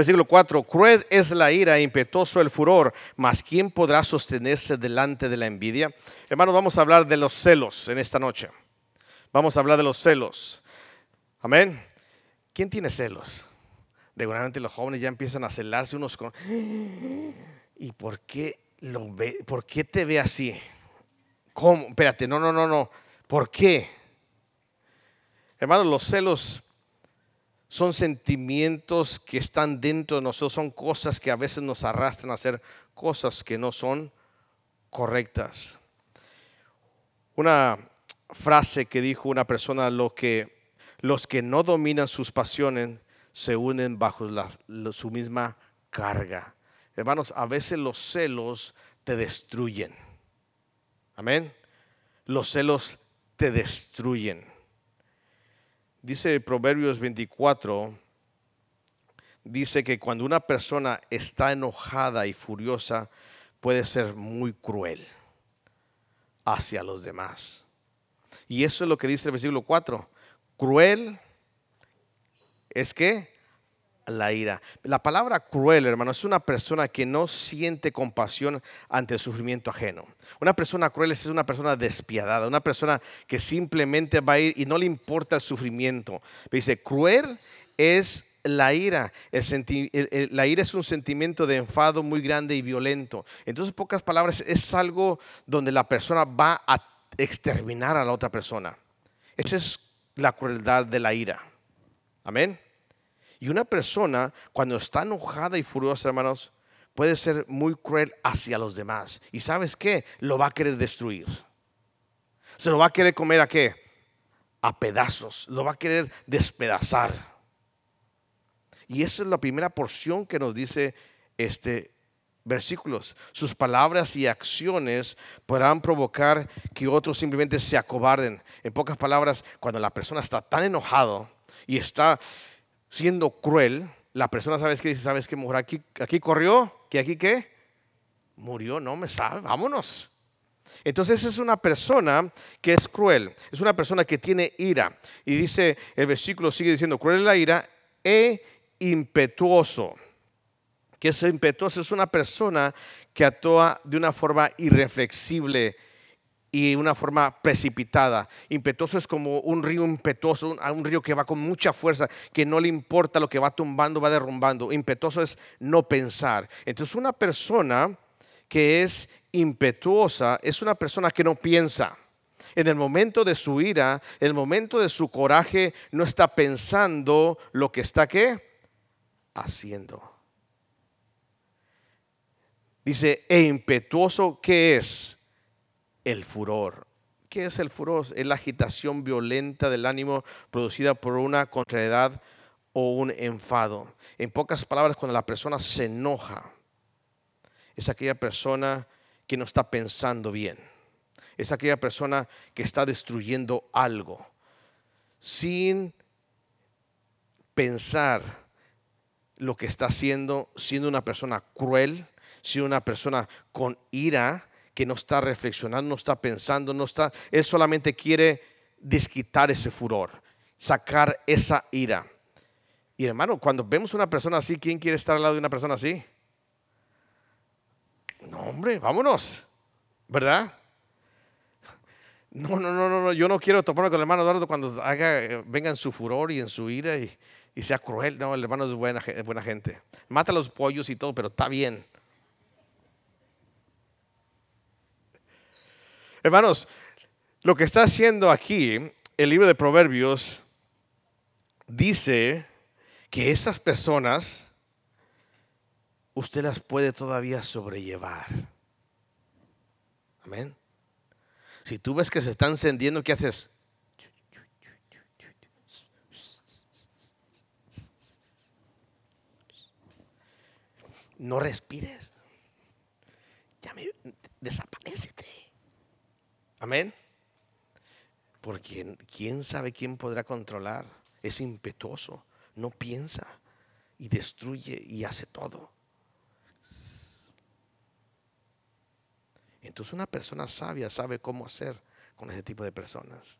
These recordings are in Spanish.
Versículo 4, cruel es la ira, impetuoso el furor, mas ¿quién podrá sostenerse delante de la envidia? Hermanos, vamos a hablar de los celos en esta noche. Vamos a hablar de los celos. Amén. ¿Quién tiene celos? Regularmente los jóvenes ya empiezan a celarse unos con... ¿Y por qué, lo ve, por qué te ve así? ¿Cómo? Espérate, no, no, no, no. ¿Por qué? Hermanos, los celos son sentimientos que están dentro de nosotros, son cosas que a veces nos arrastran a hacer cosas que no son correctas. Una frase que dijo una persona, que, los que no dominan sus pasiones se unen bajo su misma carga. Hermanos, a veces los celos te destruyen. Amén. Los celos te destruyen. Dice Proverbios 24, dice que cuando una persona está enojada y furiosa, puede ser muy cruel hacia los demás. Y eso es lo que dice el versículo 4. Cruel es que la ira. La palabra cruel, hermano, es una persona que no siente compasión ante el sufrimiento ajeno. Una persona cruel es una persona despiadada, una persona que simplemente va a ir y no le importa el sufrimiento. Dice, cruel es la ira. la ira es un sentimiento de enfado muy grande y violento. Entonces, pocas palabras, es algo donde la persona va a exterminar a la otra persona. Esa es la crueldad de la ira. Amén. Y una persona, cuando está enojada y furiosa, hermanos, puede ser muy cruel hacia los demás. ¿Y sabes qué? Lo va a querer destruir. Se lo va a querer comer a qué? A pedazos. Lo va a querer despedazar. Y esa es la primera porción que nos dice este versículos. Sus palabras y acciones podrán provocar que otros simplemente se acobarden. En pocas palabras, cuando la persona está tan enojado y está siendo cruel, la persona, ¿sabes qué dice? ¿Sabes qué, mujer? Aquí, aquí corrió, que aquí qué? Murió, no me sabe, vámonos. Entonces es una persona que es cruel, es una persona que tiene ira. Y dice, el versículo sigue diciendo, cruel es la ira e impetuoso. Que es impetuoso, es una persona que actúa de una forma irreflexible, y una forma precipitada. Impetuoso es como un río impetuoso, un, río que va con mucha fuerza, que no le importa lo que va tumbando, va derrumbando. Impetuoso es no pensar. Entonces una persona que es impetuosa es una persona que no piensa. En el momento de su ira, en el momento de su coraje, no está pensando lo que está qué haciendo. Dice, e impetuoso, ¿qué es? El furor. ¿Qué es el furor? Es la agitación violenta del ánimo producida por una contrariedad o un enfado. En pocas palabras, cuando la persona se enoja, es aquella persona que no está pensando bien. Es aquella persona que está destruyendo algo sin pensar lo que está haciendo, siendo una persona cruel, siendo una persona con ira, que no está reflexionando, no está pensando, no está, él solamente quiere desquitar ese furor, sacar esa ira. Y hermano, cuando vemos una persona así, ¿quién quiere estar al lado de una persona así? No, hombre, vámonos, ¿verdad? No, no, no, no, yo no quiero toparme con el hermano Eduardo cuando haga, venga en su furor y en su ira y, sea cruel. No, el hermano es buena, buena gente. Mata los pollos y todo, pero está bien. Hermanos, lo que está haciendo aquí el libro de Proverbios dice que esas personas usted las puede todavía sobrellevar. Amén. Si tú ves que se está encendiendo, ¿qué haces? No respires. Ya me, desaparecete. Amén. Porque quién sabe quién podrá controlar. Es impetuoso, no piensa y destruye y hace todo. Entonces una persona sabia sabe cómo hacer con ese tipo de personas.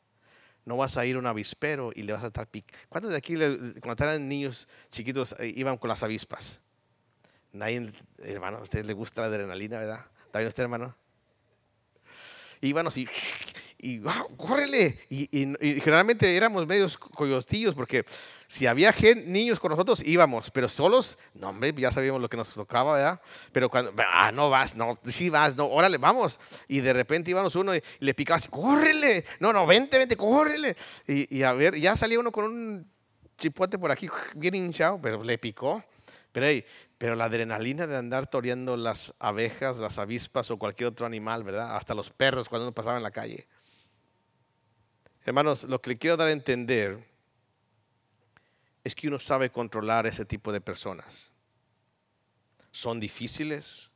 no vas a ir a un avispero y le vas a estar picando. ¿Cuántos de aquí, cuando eran niños chiquitos, eh, iban con las avispas? Nadie, hermano, a usted le gusta la adrenalina, ¿verdad? ¿Está bien usted, hermano? Iban así, y córrele. Y, generalmente éramos medios coyotillos porque si había niños con nosotros íbamos, pero solos, no hombre, ya sabíamos lo que nos tocaba, ¿verdad? Pero cuando, ah, no vas, no, sí vas, no, órale, vamos. Y de repente íbamos uno y, le picabas, córrele, no, no, vente, vente, córrele. Y, y a ver, ya salía uno con un chipote por aquí, bien hinchado, pero le picó. Pero, hey, pero la adrenalina de andar toreando las abejas, las avispas o cualquier otro animal, ¿verdad? Hasta los perros cuando uno pasaba en la calle. Hermanos, lo que le quiero dar a entender es que uno sabe controlar ese tipo de personas. Son difíciles,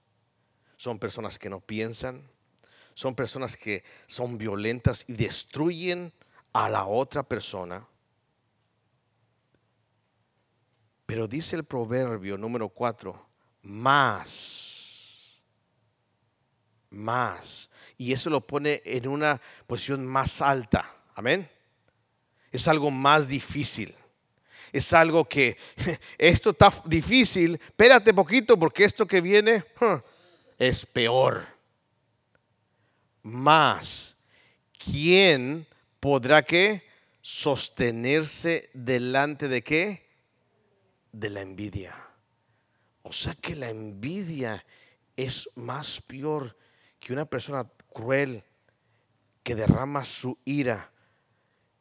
son personas que no piensan, son personas que son violentas y destruyen a la otra persona. Pero dice el proverbio número 4, más, más. Y eso lo pone en una posición más alta. Amén. Es algo más difícil. Es algo que esto está difícil. Espérate poquito porque esto que viene es peor. Más, ¿quién podrá que sostenerse delante de qué? De la envidia. O sea que la envidia es más peor que una persona cruel que derrama su ira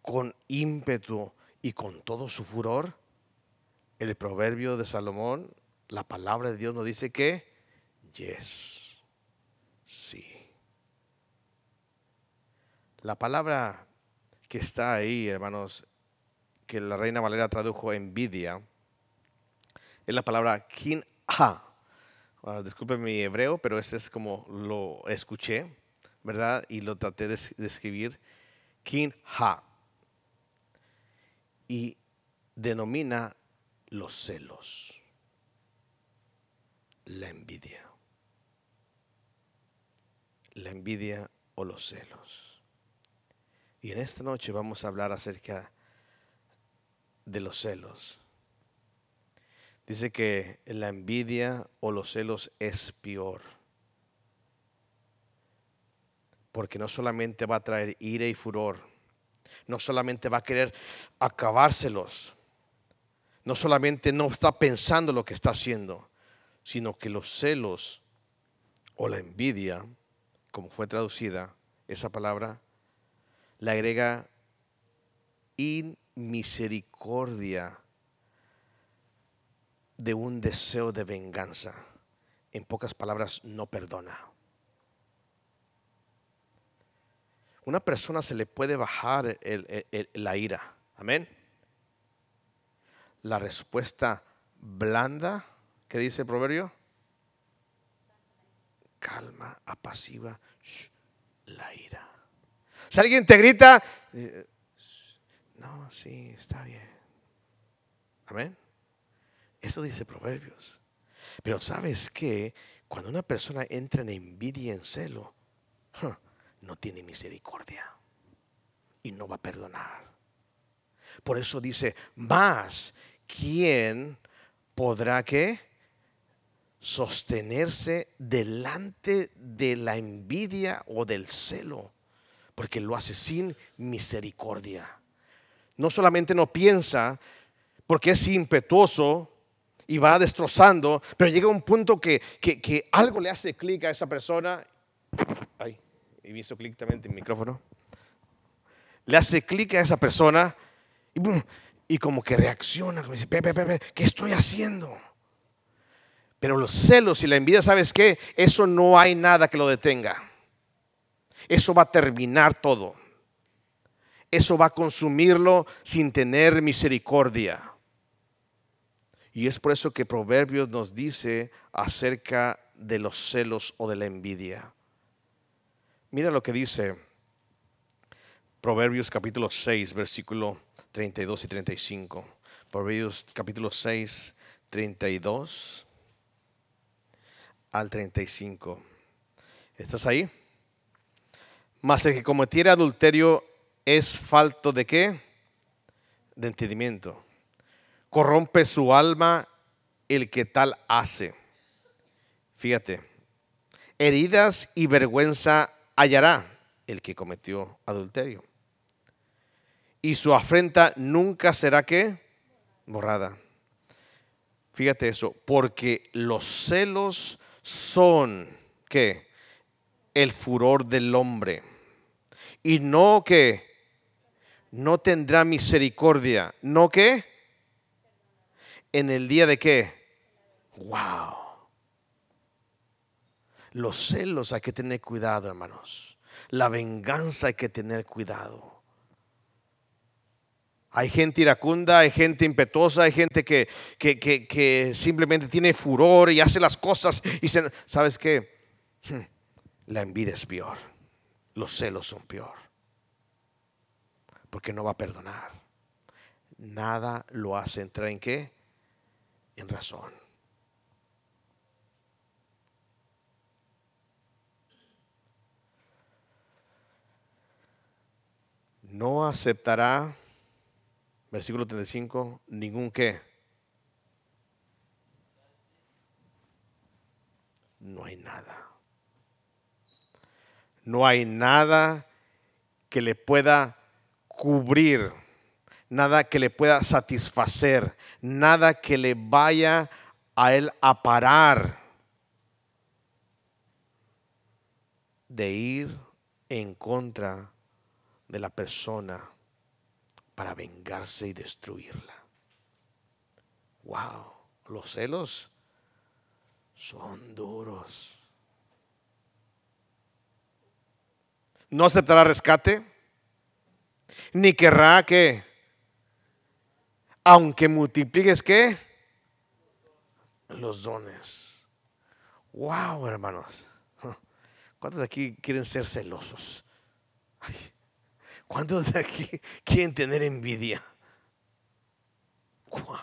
con ímpetu y con todo su furor, el proverbio de Salomón, la palabra de Dios nos dice que, yes, sí. La palabra que está ahí, hermanos, que la reina Valera tradujo envidia, es la palabra kin ha. Ah, disculpe mi hebreo, pero ese es como lo escuché, ¿verdad? Y lo traté de, escribir. Kin ha y denomina los celos, la envidia. La envidia o los celos. Y en esta noche vamos a hablar acerca de los celos. Dice que la envidia o los celos es peor. Porque no solamente va a traer ira y furor, no solamente va a querer acabárselos, no solamente no está pensando lo que está haciendo, sino que los celos o la envidia, como fue traducida esa palabra, le agrega inmisericordia de un deseo de venganza. En pocas palabras, no perdona. una persona se le puede bajar la ira. Amén. La respuesta blanda, ¿qué dice el proverbio? Calma, apasiva, la ira. Si alguien te grita, eh, no, sí, está bien. Amén. Eso dice Proverbios. Pero sabes que cuando una persona entra en envidia y en celo, no tiene misericordia y no va a perdonar. Por eso dice, más, ¿quién podrá que sostenerse delante de la envidia o del celo? Porque lo hace sin misericordia. No solamente no piensa, porque es impetuoso y va destrozando, pero llega un punto que, que algo le hace clic a esa persona. Ay, y me hizo clic también en el micrófono, le hace clic a esa persona y, como que reacciona, como dice, ¿qué estoy haciendo? Pero los celos y la envidia, ¿sabes qué? Eso no hay nada que lo detenga. Eso va a terminar todo. Eso va a consumirlo sin tener misericordia. Y es por eso que Proverbios nos dice acerca de los celos o de la envidia. Mira lo que dice Proverbios capítulo 6, versículo 32 y 35. Proverbios capítulo 6, 32 al 35. ¿Estás ahí? Mas el que cometiera adulterio es falto de qué? De entendimiento. Corrompe su alma el que tal hace. Fíjate, heridas y vergüenza hallará el que cometió adulterio. Y su afrenta nunca será que borrada. Fíjate eso, porque los celos son que el furor del hombre y no que no tendrá misericordia, no que en el día de qué? Wow. Los celos hay que tener cuidado, hermanos. La venganza hay que tener cuidado. Hay gente iracunda, hay gente impetuosa, hay gente que, que, simplemente tiene furor y hace las cosas y se, ¿sabes qué? Hmm, la envidia es peor. Los celos son peor. Porque no va a perdonar. Nada lo hace entrar en qué? En razón. No aceptará, versículo 35, ningún qué. No hay nada. No hay nada que le pueda cubrir, nada que le pueda satisfacer, nada que le vaya a él a parar de ir en contra de la persona para vengarse y destruirla. Wow, los celos son duros. No aceptará rescate, ni querrá que, aunque multipliques que, los dones. Wow, hermanos. ¿Cuántos de aquí quieren ser celosos? ¿Cuántos de aquí quieren tener envidia? Wow.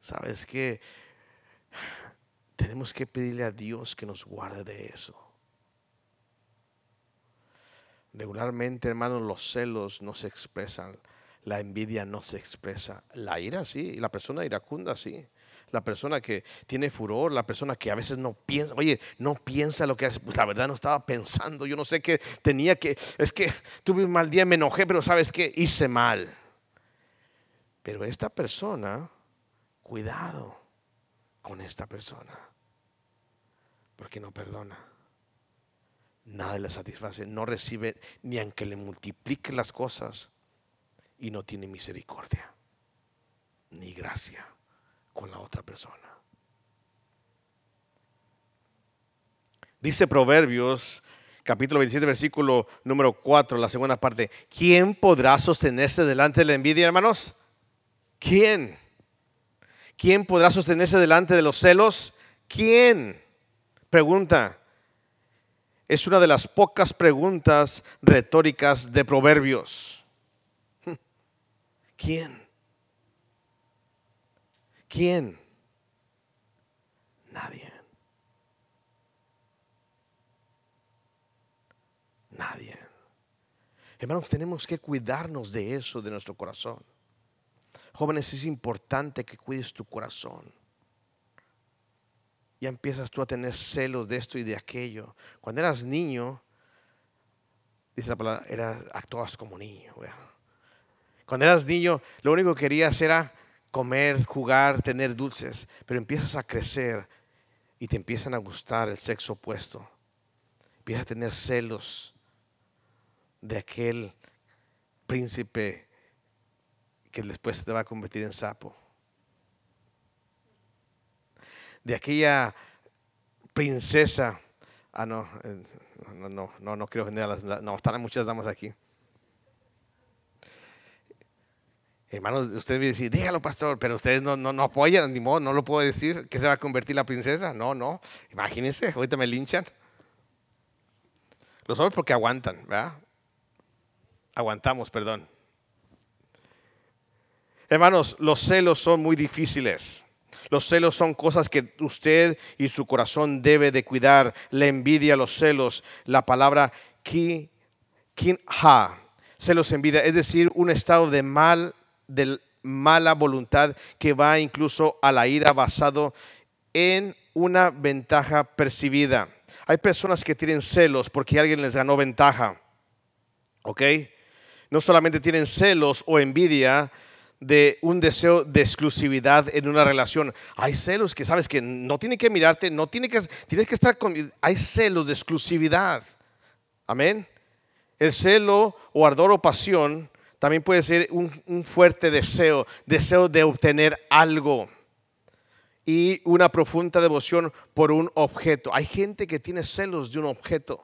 ¿Sabes qué? Tenemos que pedirle a Dios que nos guarde de eso. Regularmente, hermanos, los celos no se expresan, la envidia no se expresa, la ira sí, la persona iracunda sí la persona que tiene furor, la persona que a veces no piensa, oye, no piensa lo que hace, pues la verdad no estaba pensando, yo no sé qué tenía que, es que tuve un mal día, me enojé, pero sabes qué, hice mal. Pero esta persona, cuidado con esta persona, porque no perdona. Nada le satisface, no recibe ni aunque le multiplique las cosas y no tiene misericordia ni gracia con la otra persona. Dice Proverbios capítulo 27 versículo número 4, la segunda parte. ¿Quién podrá sostenerse delante de la envidia, hermanos? ¿Quién? ¿Quién podrá sostenerse delante de los celos? ¿Quién? Pregunta. Es una de las pocas preguntas retóricas de Proverbios. ¿Quién? ¿Quién? Nadie. Nadie. Hermanos, tenemos que cuidarnos de eso, de nuestro corazón. Jóvenes, es importante que cuides tu corazón. Ya empiezas tú a tener celos de esto y de aquello. Cuando eras niño, dice la palabra, eras, actuabas como niño. Cuando eras niño, lo único que querías era comer, jugar, tener dulces, pero empiezas a crecer y te empiezan a gustar el sexo opuesto. Empiezas a tener celos de aquel príncipe que después te va a convertir en sapo. De aquella princesa. Ah, no, eh, no, no, no, quiero vender a las. No, están muchas damas aquí. Hermanos, usted me dice, dígalo, pastor, pero ustedes no, no, apoyan, ni modo, no lo puedo decir, que se va a convertir la princesa. No, no, imagínense, ahorita me linchan. Lo saben porque aguantan, ¿verdad? Aguantamos, perdón. Hermanos, los celos son muy difíciles. Los celos son cosas que usted y su corazón debe de cuidar. La envidia, los celos, la palabra ki, kin ha Celos, envidia, es decir, un estado de mal, de mala voluntad que va incluso a la ira basado en una ventaja percibida. Hay personas que tienen celos porque alguien les ganó ventaja. ¿Ok? No solamente tienen celos o envidia de un deseo de exclusividad en una relación. Hay celos que sabes que no tiene que mirarte, no tiene que, tienes que estar con... Hay celos de exclusividad. Amén. El celo o ardor o pasión también puede ser un, fuerte deseo, deseo de obtener algo y una profunda devoción por un objeto. Hay gente que tiene celos de un objeto,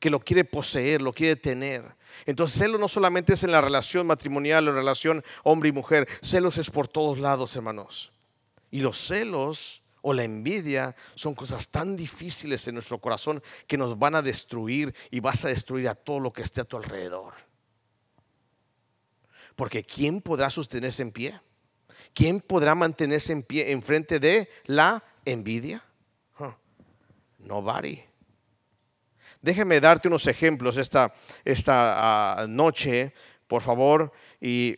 que lo quiere poseer, lo quiere tener. Entonces celos no solamente es en la relación matrimonial o relación hombre y mujer, celos es por todos lados, hermanos. Y los celos o la envidia son cosas tan difíciles en nuestro corazón que nos van a destruir y vas a destruir a todo lo que esté a tu alrededor. Porque ¿quién podrá sostenerse en pie? ¿Quién podrá mantenerse en pie en frente de la envidia? Nobody. Déjeme darte unos ejemplos esta, esta ah, noche, por favor. Y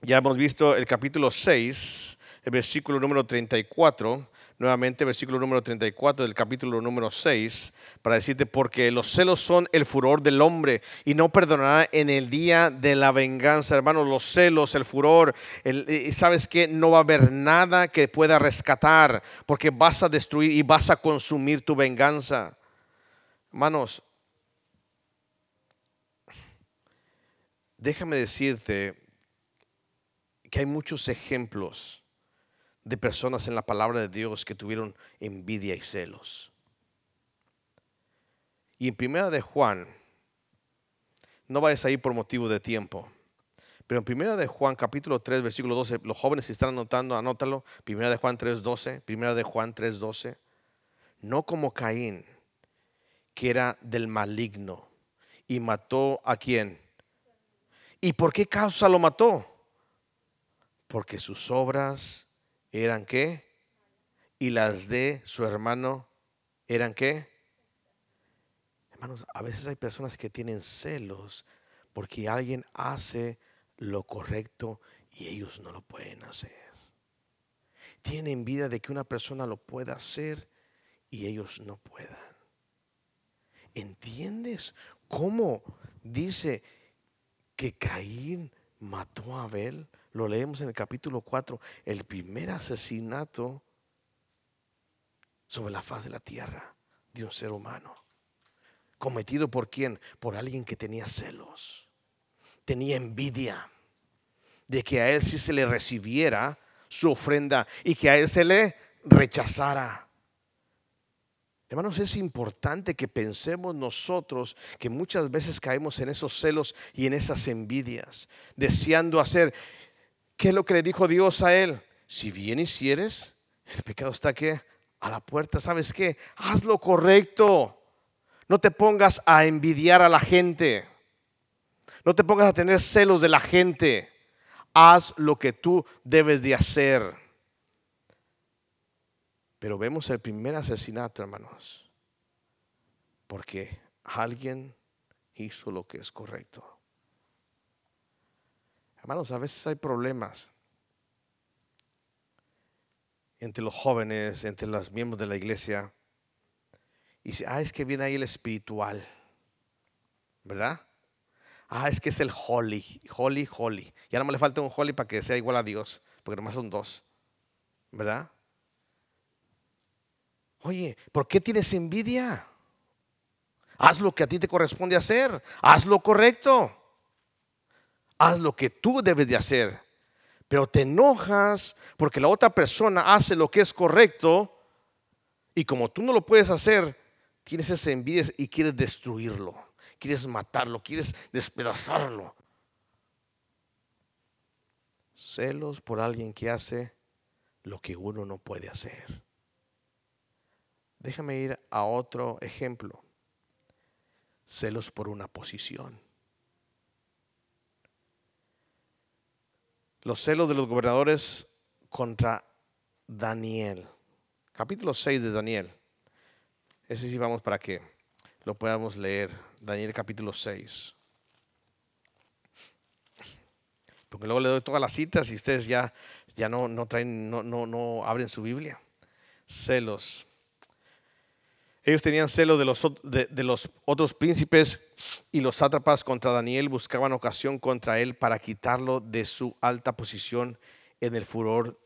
ya hemos visto el capítulo 6, el versículo número 34 nuevamente versículo número 34 del capítulo número 6, para decirte, porque los celos son el furor del hombre y no perdonará en el día de la venganza. Hermanos, los celos, el furor, y sabes que no va a haber nada que pueda rescatar, porque vas a destruir y vas a consumir tu venganza. Hermanos, déjame decirte que hay muchos ejemplos de personas en la palabra de Dios que tuvieron envidia y celos. Y en primera de Juan, no vayas ahí por motivo de tiempo, pero en primera de Juan capítulo 3 versículo 12, los jóvenes si están anotando, anótalo, primera de Juan 3 12, primera de Juan 3 12, no como Caín, que era del maligno y mató a quién. ¿Y por qué causa lo mató? Porque sus obras eran qué? Y las de su hermano eran qué? Hermanos, a veces hay personas que tienen celos porque alguien hace lo correcto y ellos no lo pueden hacer. Tienen envidia de que una persona lo pueda hacer y ellos no puedan. ¿Entiendes cómo dice que Caín mató a Abel? Lo leemos en el capítulo 4, el primer asesinato sobre la faz de la tierra de un ser humano. ¿Cometido por quién? Por alguien que tenía celos, tenía envidia de que a él sí se le recibiera su ofrenda y que a él se le rechazara. Hermanos, es importante que pensemos nosotros que muchas veces caemos en esos celos y en esas envidias, deseando hacer. ¿Qué es lo que le dijo Dios a él? Si bien hicieres, el pecado está aquí a la puerta. ¿Sabes qué? Haz lo correcto. No te pongas a envidiar a la gente. No te pongas a tener celos de la gente. Haz lo que tú debes de hacer. Pero vemos el primer asesinato, hermanos. Porque alguien hizo lo que es correcto. Hermanos, a veces hay problemas entre los jóvenes, entre los miembros de la iglesia. Y dice, ah, es que viene ahí el espiritual, ¿verdad? Ah, es que es el holy, holy, holy. Ya no me le falta un holy para que sea igual a Dios, porque nomás son dos, ¿verdad? Oye, ¿por qué tienes envidia? Haz lo que a ti te corresponde hacer, haz lo correcto haz lo que tú debes de hacer. Pero te enojas porque la otra persona hace lo que es correcto y como tú no lo puedes hacer, tienes esa envidia y quieres destruirlo, quieres matarlo, quieres despedazarlo. Celos por alguien que hace lo que uno no puede hacer. Déjame ir a otro ejemplo. Celos por una posición. Los celos de los gobernadores contra Daniel. Capítulo 6 de Daniel. Ese sí vamos para que lo podamos leer. Daniel capítulo 6. Porque luego le doy todas las citas y ustedes ya, ya no, no traen, no, no, no abren su Biblia. Celos. Ellos tenían celos de los, de, de los otros príncipes y los sátrapas contra Daniel buscaban ocasión contra él para quitarlo de su alta posición en el furor,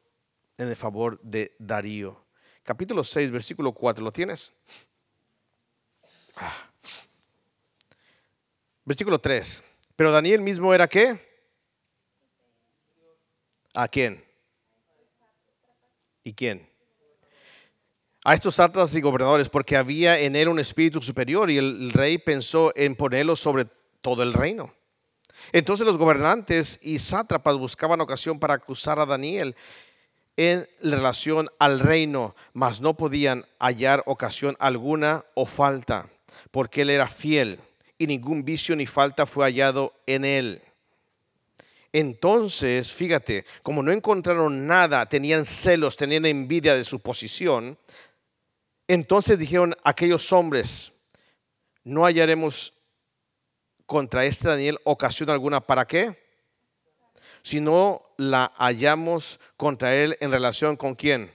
en el favor de Darío. Capítulo 6, versículo 4, ¿lo tienes? Ah. Versículo 3. Pero Daniel mismo era qué? ¿A quién? ¿Y quién? A estos sátrapas y gobernadores, porque había en él un espíritu superior y el rey pensó en ponerlo sobre todo el reino. Entonces los gobernantes y sátrapas buscaban ocasión para acusar a Daniel en relación al reino, mas no podían hallar ocasión alguna o falta, porque él era fiel y ningún vicio ni falta fue hallado en él. Entonces, fíjate, como no encontraron nada, tenían celos, tenían envidia de su posición, entonces dijeron aquellos hombres, no hallaremos contra este Daniel ocasión alguna. ¿Para qué? Si no la hallamos contra él en relación con quién?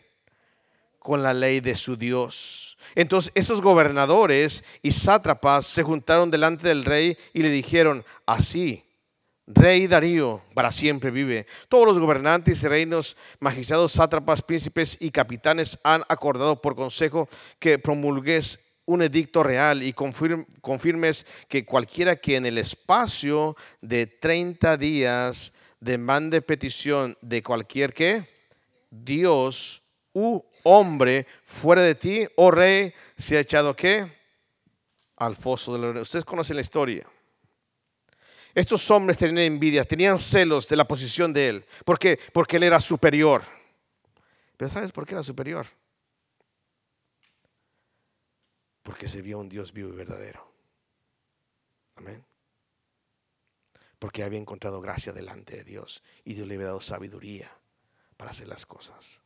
Con la ley de su Dios. Entonces esos gobernadores y sátrapas se juntaron delante del rey y le dijeron, así Rey Darío para siempre vive. Todos los gobernantes y reinos, magistrados, sátrapas, príncipes y capitanes han acordado por consejo que promulgues un edicto real y confirmes que cualquiera que en el espacio de 30 días demande petición de cualquier que Dios u hombre fuera de ti, oh rey, se ha echado qué? Al foso de la Ustedes conocen la historia. Estos hombres tenían envidia, tenían celos de la posición de él. ¿Por qué? Porque él era superior. Pero ¿sabes por qué era superior? Porque se vio un Dios vivo y verdadero. Amén. Porque había encontrado gracia delante de Dios y Dios le había dado sabiduría para hacer las cosas.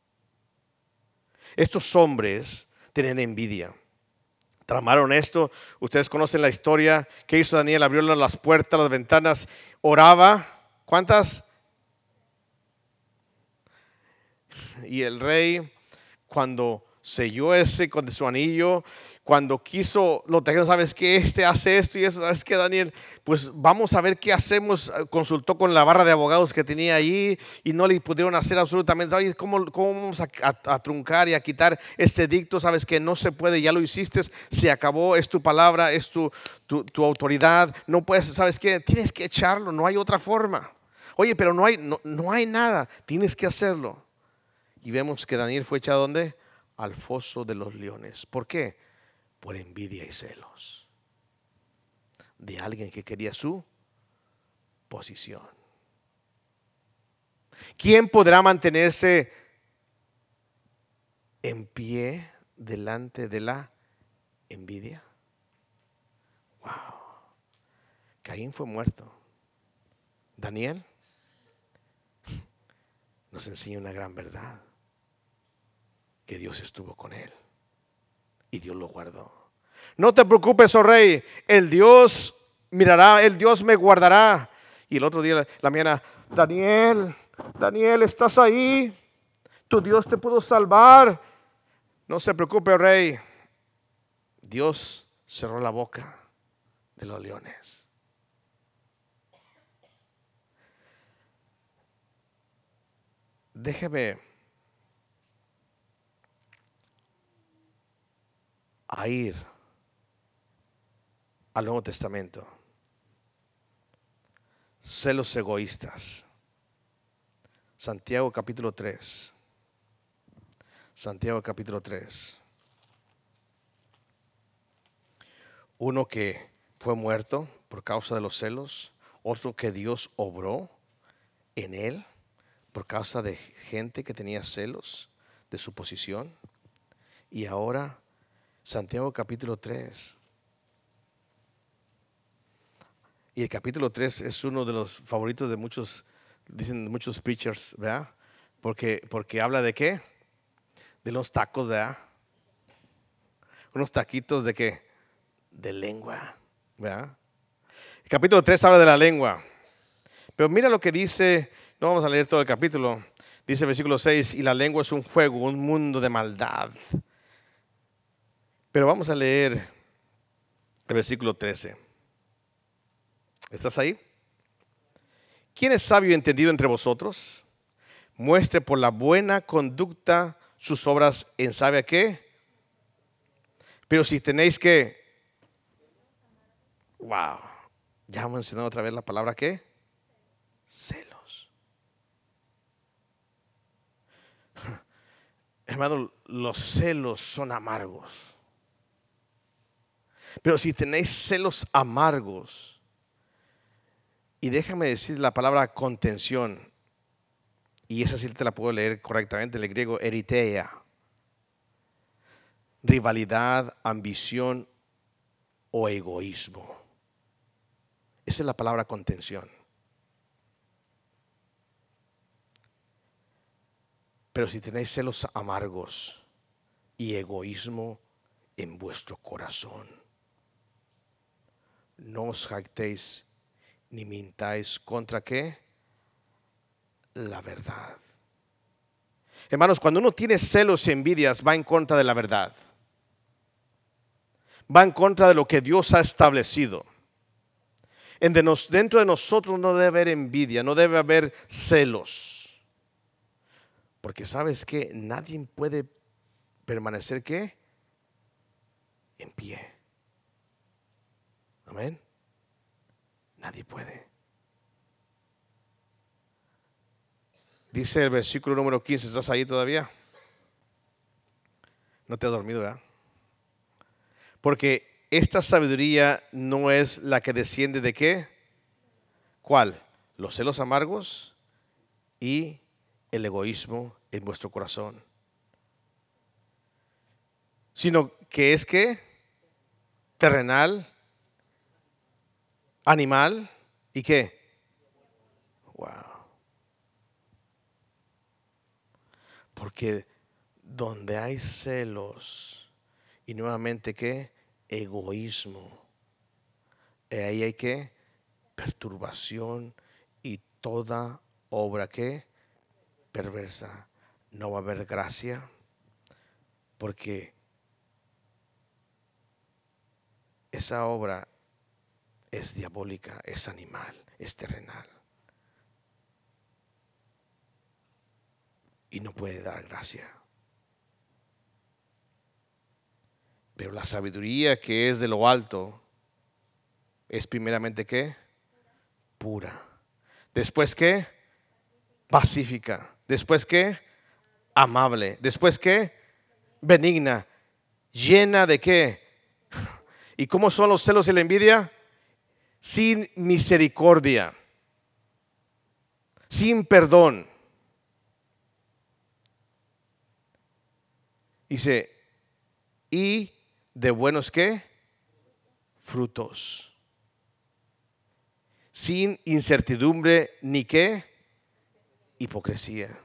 Estos hombres tenían envidia tramaron esto. Ustedes conocen la historia. ¿Qué hizo Daniel? Abrió las puertas, las ventanas, oraba. ¿Cuántas? Y el rey, cuando selló ese con su anillo cuando quiso, lo trajeron, sabes que este hace esto y eso, sabes que Daniel, pues vamos a ver qué hacemos. Consultó con la barra de abogados que tenía ahí y no le pudieron hacer absolutamente, oye, ¿cómo, cómo vamos a, truncar y a quitar este dicto? Sabes que no se puede, ya lo hiciste, se acabó, es tu palabra, es tu, tu, autoridad, no puedes, sabes que tienes que echarlo, no hay otra forma. Oye, pero no hay, no, no hay nada, tienes que hacerlo. Y vemos que Daniel fue echado donde? Al foso de los leones. ¿Por qué? Por envidia y celos de alguien que quería su posición. ¿Quién podrá mantenerse en pie delante de la envidia? Wow. Caín fue muerto. Daniel nos enseña una gran verdad, que Dios estuvo con él y Dios lo guardó. No te preocupes, oh rey, el Dios mirará, el Dios me guardará. Y el otro día, la mañana, Daniel, Daniel, ¿estás ahí? Tu Dios te pudo salvar. No se preocupe, oh rey. Dios cerró la boca de los leones. Déjeme a ir al Nuevo Testamento. Celos egoístas. Santiago capítulo 3. Santiago capítulo 3. Uno que fue muerto por causa de los celos, otro que Dios obró en él por causa de gente que tenía celos de su posición. Y ahora Santiago capítulo 3. Y el capítulo 3 es uno de los favoritos de muchos, dicen muchos preachers, ¿verdad? Porque, porque habla de qué? De los tacos, ¿verdad? Unos taquitos de qué? De lengua, ¿verdad? El capítulo 3 habla de la lengua. Pero mira lo que dice, no vamos a leer todo el capítulo, dice el versículo 6, y la lengua es un fuego, un mundo de maldad. Pero vamos a leer el versículo 13. ¿Estás ahí? ¿Quién es sabio y entendido entre vosotros? Muestre por la buena conducta sus obras en sabe a qué. Pero si tenéis que... Wow. Ya mencionado otra vez la palabra qué? Celos. Hermano, los celos son amargos. Pero si tenéis celos amargos, y déjame decir la palabra contención, y esa sí te la puedo leer correctamente, en el griego eritea, rivalidad, ambición o egoísmo. Esa es la palabra contención. Pero si tenéis celos amargos y egoísmo en vuestro corazón, no os jactéis ni mintáis contra qué? La verdad. Hermanos, cuando uno tiene celos y envidias, va en contra de la verdad. Va en contra de lo que Dios ha establecido. Dentro de nosotros no debe haber envidia, no debe haber celos. Porque sabes que nadie puede permanecer qué? En pie. Amén. Nadie puede. Dice el versículo número 15, ¿estás ahí todavía? No te has dormido, ¿verdad? Porque esta sabiduría no es la que desciende de qué? ¿Cuál? Los celos amargos y el egoísmo en vuestro corazón. Sino que es que terrenal, animal y qué? Wow. Porque donde hay celos y nuevamente qué? Egoísmo. Ahí hay que perturbación y toda obra que perversa. No va a haber gracia porque esa obra es diabólica, es animal, es terrenal. Y no puede dar gracia. Pero la sabiduría que es de lo alto es primeramente qué? Pura. Después qué? Pacífica. Después qué? Amable. Después qué? Benigna. Llena de qué? ¿Y cómo son los celos y la envidia? Sin misericordia, sin perdón. Dice, y de buenos qué? Frutos. Sin incertidumbre ni qué? Hipocresía.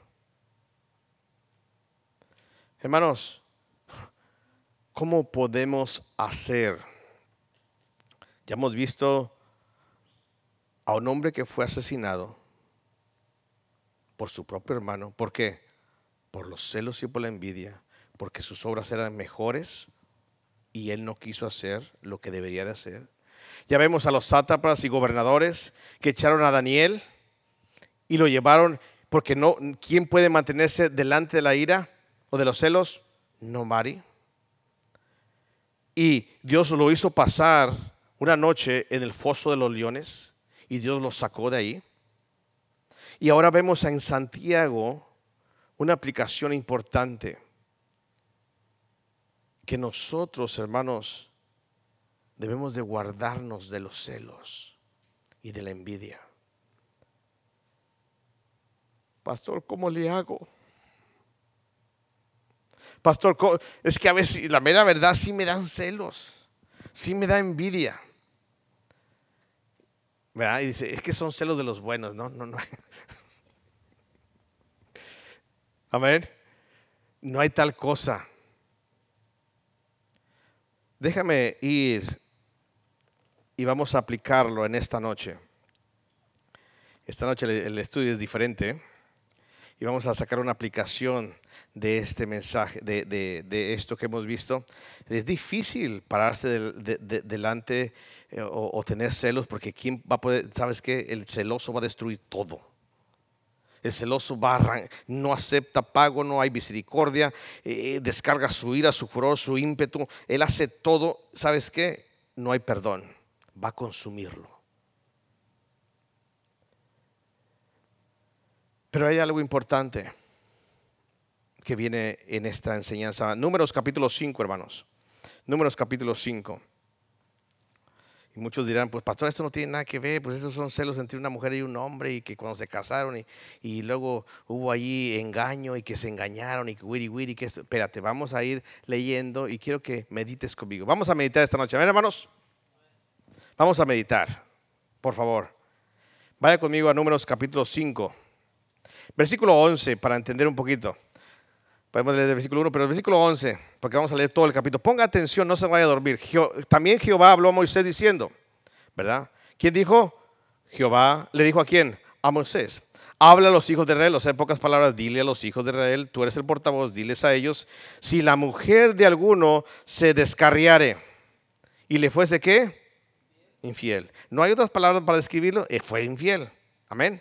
Hermanos, ¿cómo podemos hacer? Ya hemos visto a un hombre que fue asesinado por su propio hermano. ¿Por qué? Por los celos y por la envidia, porque sus obras eran mejores y él no quiso hacer lo que debería de hacer. Ya vemos a los sátrapas y gobernadores que echaron a Daniel y lo llevaron, porque no, ¿quién puede mantenerse delante de la ira o de los celos? No, Mari. Y Dios lo hizo pasar una noche en el foso de los leones y Dios los sacó de ahí. Y ahora vemos en Santiago una aplicación importante que nosotros, hermanos, debemos de guardarnos de los celos y de la envidia. Pastor, ¿cómo le hago? Pastor, es que a veces, la mera verdad, sí me dan celos, sí me da envidia. Y dice, es que son celos de los buenos, ¿no? No, no. Amén. No hay tal cosa. Déjame ir y vamos a aplicarlo en esta noche. Esta noche el, el estudio es diferente y vamos a sacar una aplicación de este mensaje, de, de- de esto que hemos visto. Es difícil pararse del- de- de- delante eh, o, tener celos porque quién va a poder, sabes que el celoso va a destruir todo. El celoso no acepta pago, no hay misericordia, eh, descarga su ira, su furor, su ímpetu. Él hace todo, ¿sabes qué? No hay perdón, va a consumirlo. Pero hay algo importante que viene en esta enseñanza. Números capítulo 5, hermanos. Números capítulo 5. Y muchos dirán, pues pastor, esto no tiene nada que ver, pues estos son celos entre una mujer y un hombre y que cuando se casaron y, y luego hubo allí engaño y que se engañaron y que wiri wiri, que esto. Espérate, vamos a ir leyendo y quiero que medites conmigo. Vamos a meditar esta noche. A ver, hermanos, vamos a meditar, por favor. Vaya conmigo a Números capítulo 5, versículo 11, para entender un poquito. Podemos leer el versículo 1, pero el versículo 11, porque vamos a leer todo el capítulo. Ponga atención, no se vaya a dormir. También Jehová habló a Moisés diciendo, ¿verdad? ¿Quién dijo? Jehová le dijo a quién? A Moisés. Habla a los hijos de Israel, o sea, en pocas palabras, dile a los hijos de Israel, tú eres el portavoz, diles a ellos, si la mujer de alguno se descarriare y le fuese qué? Infiel. No hay otras palabras para describirlo, eh, fue infiel. Amén.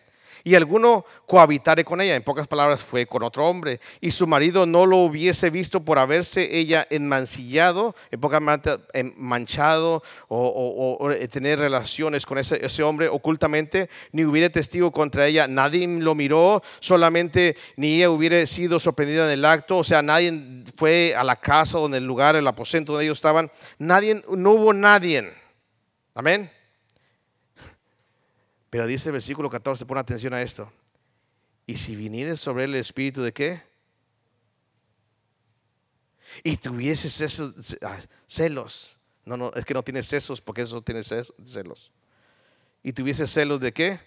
Y alguno cohabitare con ella, en pocas palabras, fue con otro hombre, y su marido no lo hubiese visto por haberse ella enmancillado, en pocas manchado o, o- o tener relaciones con ese, ese hombre ocultamente, ni hubiera testigo contra ella, nadie lo miró, solamente ni ella hubiera sido sorprendida en el acto, o sea, nadie fue a la casa o en el lugar, el aposento donde ellos estaban, nadie, no hubo nadie. Amén. Pero dice el versículo 14, pon atención a esto. Y si viniere sobre él el espíritu de qué? Y tuviese celos, ah, celos. No, no, es que no tiene celos porque eso tiene celos. Y tuviese celos de qué?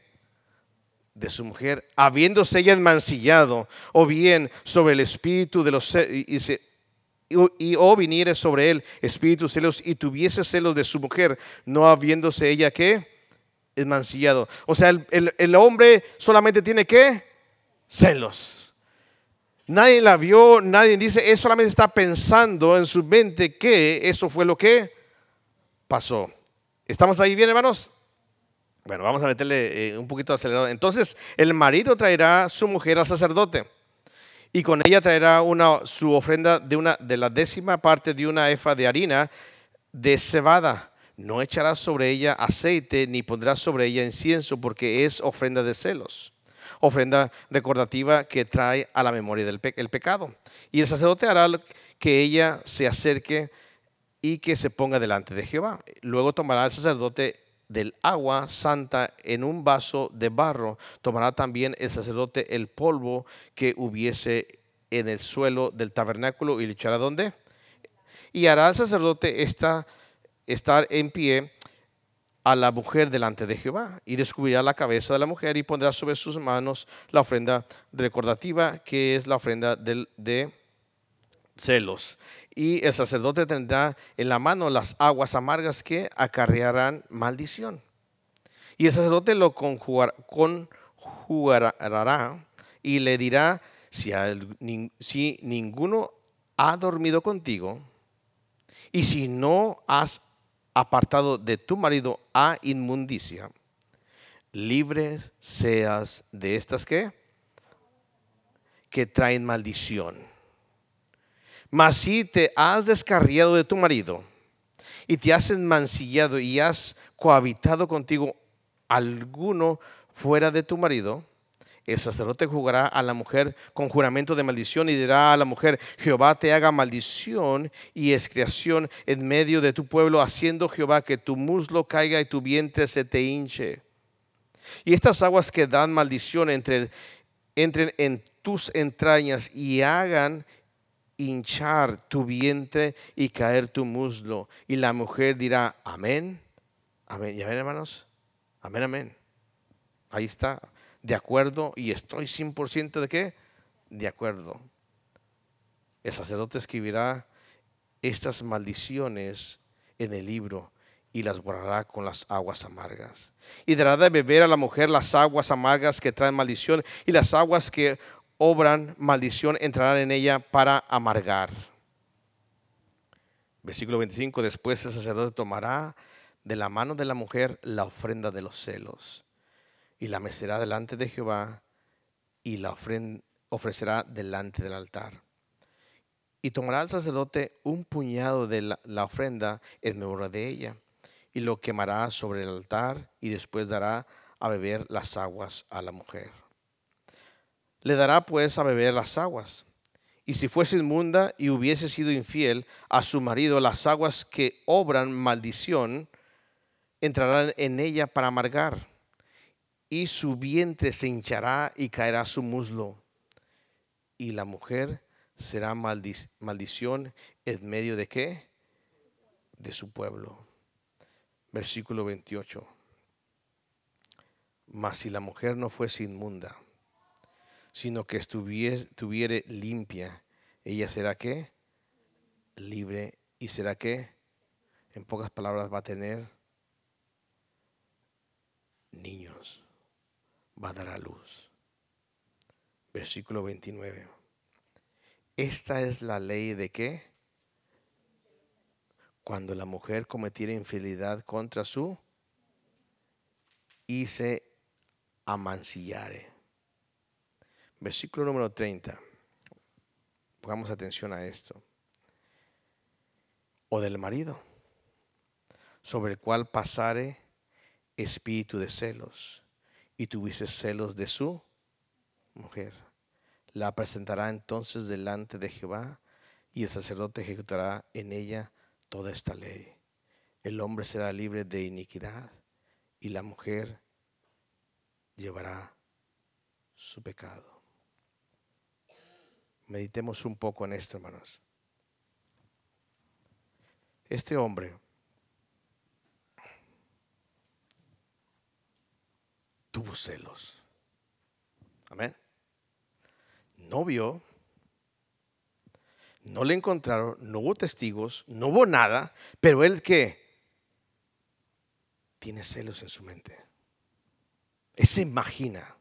De su mujer, habiéndose ella enmancillado, o bien sobre el espíritu de los y, se- y o viniere sobre él espíritu celos y tuviese celos de su mujer, no habiéndose ella qué? Enmancillado. O sea, el, el- hombre solamente tiene qué? Celos. Nadie la vio, nadie dice, él solamente está pensando en su mente que eso fue lo que pasó. ¿Estamos ahí bien, hermanos? Bueno, vamos a meterle eh, un poquito de acelerado. Entonces, el marido traerá su mujer al sacerdote y con ella traerá una, su ofrenda de, una, de la décima parte de una efa de harina de cebada. No echará sobre ella aceite ni pondrá sobre ella incienso porque es ofrenda de celos. Ofrenda recordativa que trae a la memoria del pe- el pecado. Y el sacerdote hará que ella se acerque y que se ponga delante de Jehová. Luego tomará el sacerdote del agua santa en un vaso de barro. Tomará también el sacerdote el polvo que hubiese en el suelo del tabernáculo y le echará donde. Y hará el sacerdote esta, estar en pie a la mujer delante de Jehová y descubrirá la cabeza de la mujer y pondrá sobre sus manos la ofrenda recordativa que es la ofrenda de celos. Y el sacerdote tendrá en la mano las aguas amargas que acarrearán maldición. Y el sacerdote lo conjugar- conjurará y le dirá, si ninguno ha dormido contigo, y si no has apartado de tu marido a inmundicia, libre seas de estas que, que traen maldición. Mas si te has descarriado de tu marido y te has enmancillado y has cohabitado contigo alguno fuera de tu marido, el sacerdote jugará a la mujer con juramento de maldición y dirá a la mujer, Jehová te haga maldición y expiación en medio de tu pueblo, haciendo Jehová que tu muslo caiga y tu vientre se te hinche. Y estas aguas que dan maldición entre- entren en tus entrañas y hagan hinchar tu vientre y caer tu muslo. Y la mujer dirá, amén, amén. ¿Ya ven, hermanos? Amén, amén. Ahí está, de acuerdo, y estoy 100% de qué? De acuerdo. El sacerdote escribirá estas maldiciones en el libro y las borrará con las aguas amargas. Y dará de beber a la mujer las aguas amargas que traen maldición y las aguas que obran maldición entrarán en ella para amargar. Versículo 25, después el sacerdote tomará de la mano de la mujer la ofrenda de los celos y la mecerá delante de Jehová y la ofrecerá delante del altar. Y tomará el sacerdote un puñado de la, la ofrenda en memoria de ella y lo quemará sobre el altar y después dará a beber las aguas a la mujer. Le dará pues a beber las aguas. Y si fuese inmunda y hubiese sido infiel a su marido, las aguas que obran maldición entrarán en ella para amargar. Y su vientre se hinchará y caerá su muslo. Y la mujer será maldición en medio de qué? De su pueblo versículo 28. Mas si la mujer no fuese inmunda, sino que estuviere, limpia, ella será qué? Libre y será qué? En pocas palabras va a tener niños, va a dar a luz. Versículo 29. Esta es la ley de qué? cuando la mujer cometiera infidelidad contra su y se amancillare. Versículo número 30. Pongamos atención a esto. O del marido, sobre el cual pasare espíritu de celos, y tuviese celos de su mujer. La presentará entonces delante de Jehová, y el sacerdote ejecutará en ella toda esta ley. El hombre será libre de iniquidad y la mujer llevará su pecado. Meditemos un poco en esto, hermanos. Este hombre celos. Amén. No vio no le encontraron, no hubo testigos, no hubo nada, pero él que tiene celos en su mente. Él se imagina.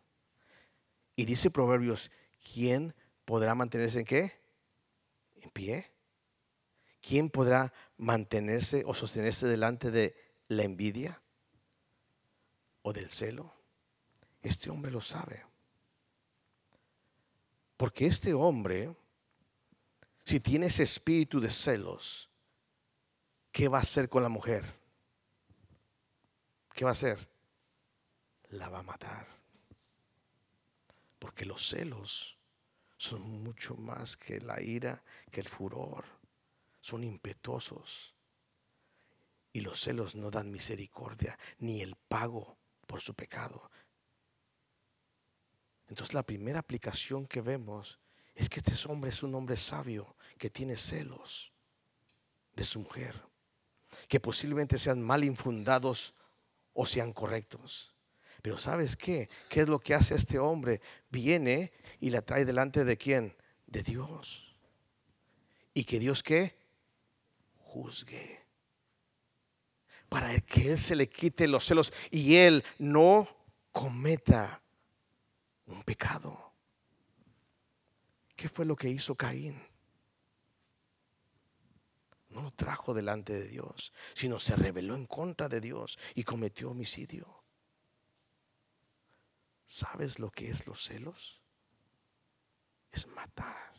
Y dice Proverbios, ¿quién podrá mantenerse en qué? En pie. ¿Quién podrá mantenerse o sostenerse delante de la envidia o del celo? Este hombre lo sabe. Porque este hombre si tiene ese espíritu de celos, ¿qué va a hacer con la mujer? ¿Qué va a hacer? La va a matar. Porque los celos son mucho más que la ira, que el furor. Son impetuosos. Y los celos no dan misericordia ni el pago por su pecado. Entonces la primera aplicación que vemos es que este hombre es un hombre sabio que tiene celos de su mujer, que posiblemente sean mal infundados o sean correctos. Pero ¿sabes qué? ¿Qué es lo que hace este hombre? Viene y la trae delante de quién? De Dios. ¿Y que Dios qué? Juzgue. Para que Él se le quite los celos y Él no cometa un pecado. ¿Qué fue lo que hizo Caín? No lo trajo delante de Dios, sino se rebeló en contra de Dios y cometió homicidio. ¿Sabes lo que es los celos? Es matar,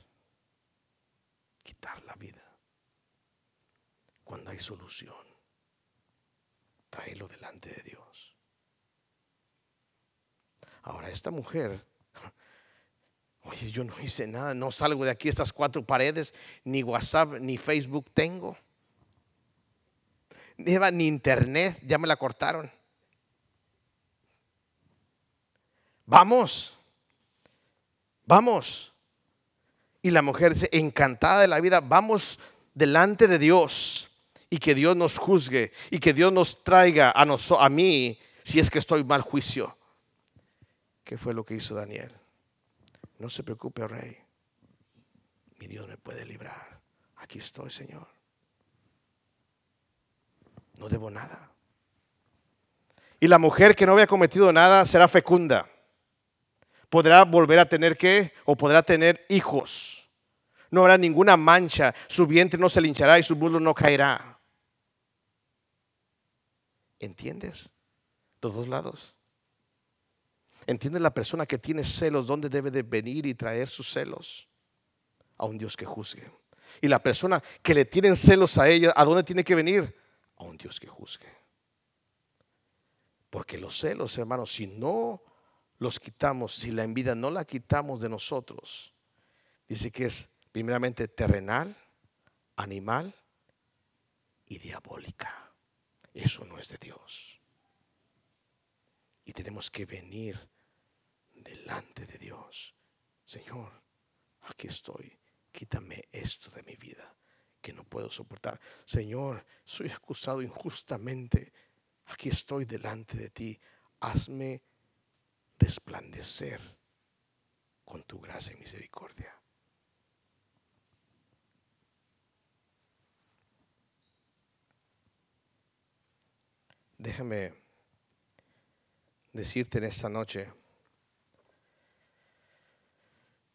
quitar la vida. Cuando hay solución, tráelo delante de Dios. Ahora, esta mujer Oye, yo no hice nada, no salgo de aquí estas cuatro paredes, ni WhatsApp, ni Facebook tengo. Ni internet, ya me la cortaron. Vamos, vamos. Y la mujer dice, encantada de la vida, vamos delante de Dios y que Dios nos juzgue y que Dios nos traiga a, a mí si es que estoy mal juicio. ¿Qué fue lo que hizo Daniel? No se preocupe, rey. Mi Dios me puede librar. Aquí estoy, Señor. no debo nada. Y la mujer que no había cometido nada será fecunda. Podrá volver a tener que, o podrá tener hijos. No habrá ninguna mancha, su vientre no se linchará y su muslo no caerá. ¿Entiendes? Los dos lados. ¿Entiendes la persona que tiene celos dónde debe de venir y traer sus celos? A un Dios que juzgue. Y la persona que le tienen celos a ella, ¿a dónde tiene que venir? A un Dios que juzgue. Porque los celos, hermanos, si no los quitamos, si la envidia no la quitamos de nosotros, dice que es primeramente terrenal, animal y diabólica. Eso no es de Dios. Y tenemos que venir delante de Dios. Señor, aquí estoy. Quítame esto de mi vida que no puedo soportar. Señor, soy acusado injustamente aquí estoy delante de ti, hazme resplandecer con tu gracia y misericordia. Déjame decirte en esta noche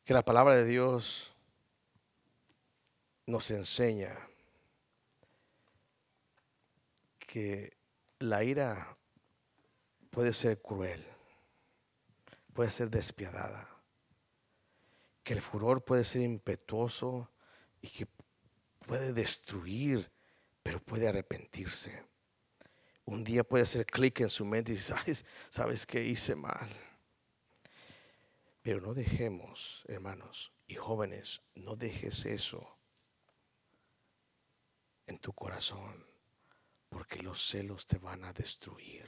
que la palabra de Dios nos enseña que la ira puede ser cruel, puede ser despiadada, que el furor puede ser impetuoso y que puede destruir, pero puede arrepentirse. Un día puede hacer clic en su mente y sabes, sabes que hice mal. Pero no dejemos, hermanos y jóvenes, no dejes eso en tu corazón porque los celos te van a destruir.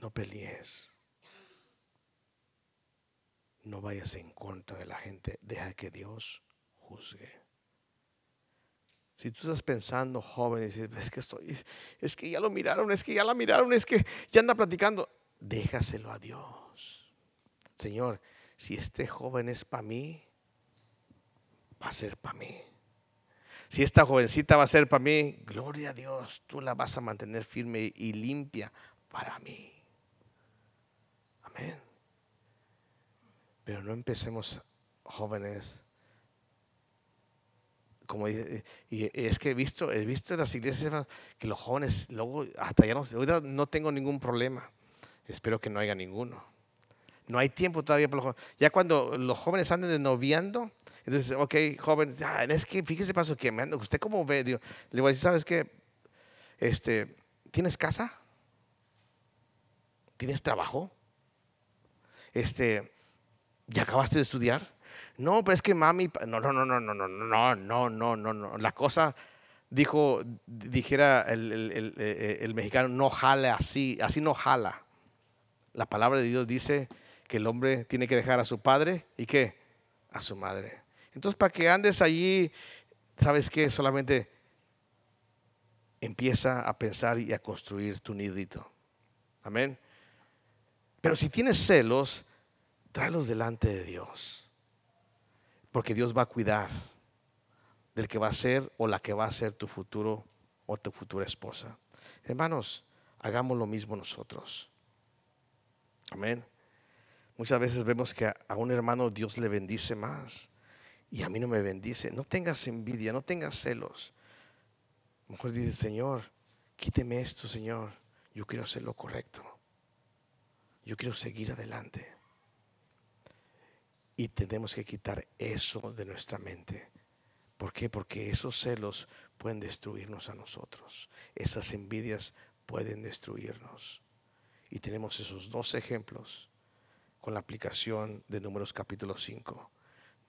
No pelees. No vayas en contra de la gente. Deja que Dios juzgue. Si tú estás pensando, joven, y dices, es que estoy, es que ya lo miraron, es que ya la miraron, es que ya anda platicando, déjaselo a Dios. Señor, si este joven es para mí, va a ser para mí. Si esta jovencita va a ser para mí, gloria a Dios, tú la vas a mantener firme y limpia para mí. Amén. Pero no empecemos jóvenes. Como y es que he visto, he visto en las iglesias que los jóvenes luego hasta ya no, no tengo ningún problema. Espero que no haya ninguno. No hay tiempo todavía para los jóvenes. Ya cuando los jóvenes anden de noviando, entonces, ok, joven, es que fíjese paso que me usted cómo ve, Dios, le voy a decir, ¿sabes qué? Este, ¿tienes casa? ¿Tienes trabajo? Este, ¿ya acabaste de estudiar? No, pero es que mami, no, no, no, no, no, no, no, no, no, no, no. La cosa, dijo, dijera el, el, el mexicano, no jala así, así no jala. La palabra de Dios dice que el hombre tiene que dejar a su padre y qué? A su madre. Entonces, para que andes allí, ¿sabes qué? Solamente empieza a pensar y a construir tu nidito. Amén. Pero si tienes celos, tráelos delante de Dios. Porque Dios va a cuidar del que va a ser o la que va a ser tu futuro o tu futura esposa. Hermanos, hagamos lo mismo nosotros. Amén. Muchas veces vemos que a un hermano Dios le bendice más y a mí no me bendice. No tengas envidia, no tengas celos. mejor dice, Señor, quíteme esto, Señor. Yo quiero hacer lo correcto. Yo quiero seguir adelante. Y tenemos que quitar eso de nuestra mente. ¿Por qué? Porque esos celos pueden destruirnos a nosotros. Esas envidias pueden destruirnos. Y tenemos esos dos ejemplos con la aplicación de Números capítulo 5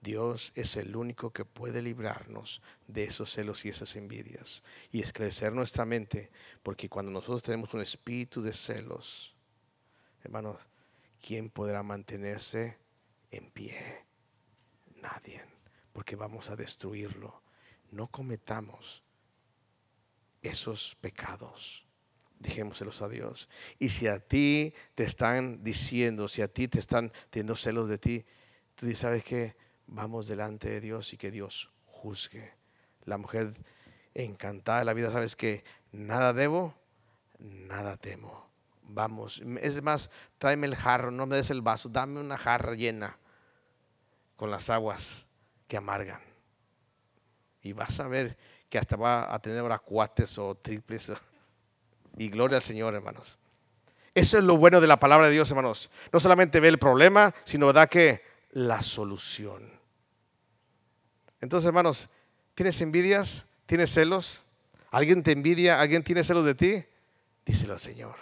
Dios es el único que puede librarnos de esos celos y esas envidias y esclarecer nuestra mente, porque cuando nosotros tenemos un espíritu de celos, hermanos, ¿quién podrá mantenerse en pie? Nadie, porque vamos a destruirlo. No cometamos esos pecados. Dejémoselos a Dios. Y si a ti te están diciendo, si a ti te están teniendo celos de ti, tú dices, ¿sabes qué? vamos delante de Dios y que Dios juzgue. La mujer encantada de la vida, sabes que nada debo, nada temo. Vamos, es más, tráeme el jarro, no me des el vaso, dame una jarra llena con las aguas que amargan. Y vas a ver que hasta va a tener ahora cuates o triples. Y gloria al Señor, hermanos. Eso es lo bueno de la palabra de Dios, hermanos. No solamente ve el problema, sino da que la solución. Entonces, hermanos, ¿tienes envidias? ¿Tienes celos? ¿Alguien te envidia? ¿Alguien tiene celos de ti? Díselo al Señor.